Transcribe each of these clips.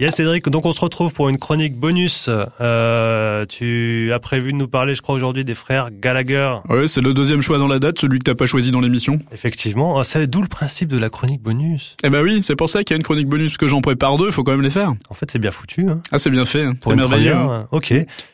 Yes Cédric, donc on se retrouve pour une chronique bonus. Euh, tu as prévu de nous parler, je crois, aujourd'hui des frères Gallagher. Ouais, c'est le deuxième choix dans la date, celui que t'as pas choisi dans l'émission. Effectivement, ah, c'est d'où le principe de la chronique bonus? Eh ben oui, c'est pour ça qu'il y a une chronique bonus que j'en prépare deux, faut quand même les faire. En fait, c'est bien foutu. Hein. Ah, c'est bien fait, Pour c'est merveilleux. première, hein. hein. Ok.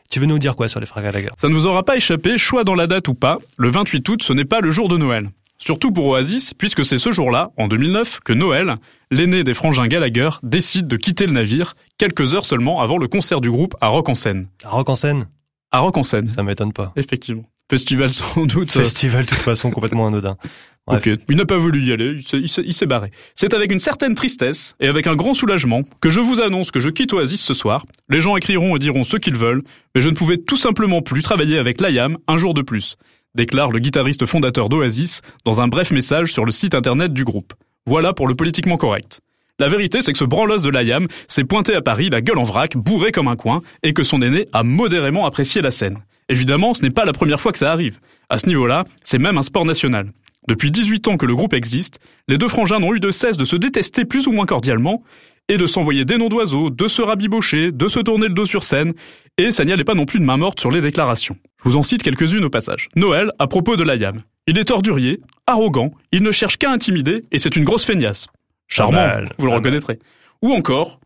Tu veux nous dire quoi sur les frères Gallagher? Ça ne vous aura pas échappé, choix dans la date ou pas, le 28 août, ce n'est pas le jour de Noël. Surtout pour Oasis, puisque c'est ce jour-là, en 2009, que Noël, l'aîné des frangins Gallagher, décide de quitter le navire, quelques heures seulement avant le concert du groupe à Rock en Seine. À Rock en scène À Rock en Seine, Ça m'étonne pas. effectivement. Festival sans doute. Festival, de toute façon, complètement anodin. Bref. Ok, il n'a pas voulu y aller, il s'est barré. C'est avec une certaine tristesse et avec un grand soulagement que je vous annonce que je quitte Oasis ce soir. Les gens écriront et diront ce qu'ils veulent, mais je ne pouvais tout simplement plus travailler avec l'IAM un jour de plus, déclare le guitariste fondateur d'Oasis dans un bref message sur le site internet du groupe. Voilà pour le politiquement correct. La vérité, c'est que ce branlos de l'IAM s'est pointé à Paris, la gueule en vrac, bourré comme un coin, et que son aîné a modérément apprécié la scène. Évidemment, ce n'est pas la première fois que ça arrive. À ce niveau-là, c'est même un sport national. Depuis 18 ans que le groupe existe, les deux frangins n'ont eu de cesse de se détester plus ou moins cordialement, et de s'envoyer des noms d'oiseaux, de se rabibocher, de se tourner le dos sur scène, et ça n'y allait pas non plus de main morte sur les déclarations. Je vous en cite quelques-unes au passage. Noël, à propos de l'IAM. Il est ordurier, arrogant, il ne cherche qu'à intimider, et c'est une grosse feignasse. Charmant, mal, vous le reconnaîtrez. Ou encore,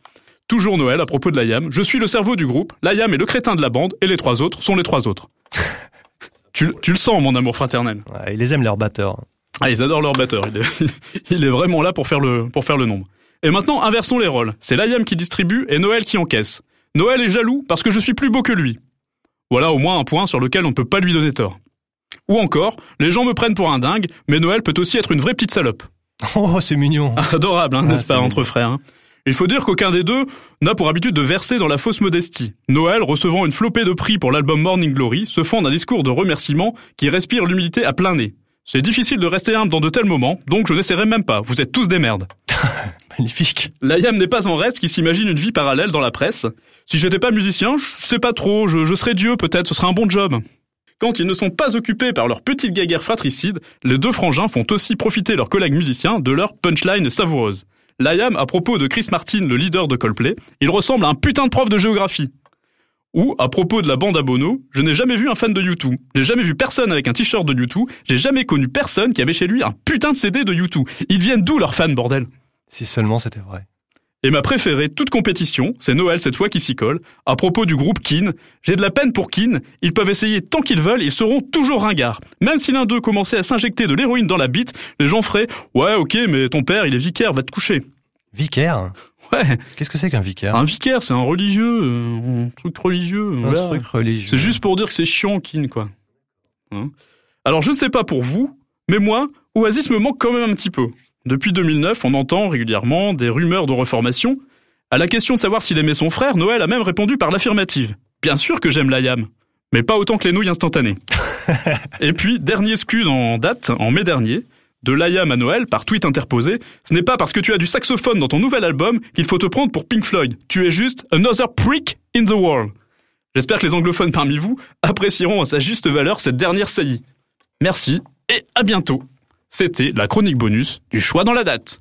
toujours Noël à propos de l'IAM, je suis le cerveau du groupe, l'IAM est le crétin de la bande, et les trois autres sont les trois autres. Tu, tu le sens, mon amour fraternel. Ouais, ils les aiment, leurs batteurs. Ah, ils adorent leur batteur. Il est, il est vraiment là pour faire le, pour faire le nombre. Et maintenant, inversons les rôles. C'est l'IAM qui distribue et Noël qui encaisse. Noël est jaloux parce que je suis plus beau que lui. Voilà au moins un point sur lequel on ne peut pas lui donner tort. Ou encore, les gens me prennent pour un dingue, mais Noël peut aussi être une vraie petite salope. Oh, c'est mignon. Adorable, hein, Ah, n'est-ce pas, mignon. entre frères. hein. Il faut dire qu'aucun des deux n'a pour habitude de verser dans la fausse modestie. Noël, recevant une flopée de prix pour l'album Morning Glory, se fend d'un discours de remerciement qui respire l'humilité à plein nez. C'est difficile de rester humble dans de tels moments, donc je n'essaierai même pas, vous êtes tous des merdes. Magnifique. L'IAM n'est pas en reste qui s'imagine une vie parallèle dans la presse. Si j'étais pas musicien, je sais pas trop, je, je serais Dieu peut-être, ce serait un bon job. Quand ils ne sont pas occupés par leur petite guéguerre fratricide, les deux frangins font aussi profiter leurs collègues musiciens de leur punchline savoureuse. L'IAM, à propos de Chris Martin, le leader de Coldplay, il ressemble à un putain de prof de géographie. Ou, à propos de la bande à Bono, je n'ai jamais vu un fan de U2. J'ai jamais vu personne avec un t-shirt de U2. J'ai jamais connu personne qui avait chez lui un putain de CD de U2. Ils viennent d'où leurs fans, bordel? Si seulement c'était vrai. Et ma préférée, toute compétition, c'est Noël cette fois qui s'y colle. À propos du groupe Keane, j'ai de la peine pour Keane, ils peuvent essayer tant qu'ils veulent, ils seront toujours ringards. Même si l'un d'eux commençait à s'injecter de l'héroïne dans la bite, les gens feraient « Ouais, ok, mais ton père, il est vicaire, va te coucher. Vicaire ». Ouais, Qu'est-ce que c'est qu'un vicaire? Un vicaire, c'est un religieux, euh, un truc religieux. Un voilà. truc religieux. C'est juste pour dire que c'est chiant, Keane, quoi. Hein? Alors, je ne sais pas pour vous, mais moi, Oasis me manque quand même un petit peu. Depuis 2009, on entend régulièrement des rumeurs de reformation. À la question de savoir s'il aimait son frère, Noël a même répondu par l'affirmative. Bien sûr que j'aime l'IAM, mais pas autant que les nouilles instantanées. Et puis, dernier scud en date, en mai dernier, de l'IAM à Noël, par tweet interposé, ce n'est pas parce que tu as du saxophone dans ton nouvel album qu'il faut te prendre pour Pink Floyd. Tu es juste another prick in the world. J'espère que les anglophones parmi vous apprécieront à sa juste valeur cette dernière saillie. Merci et à bientôt. C'était la chronique bonus du choix dans la date.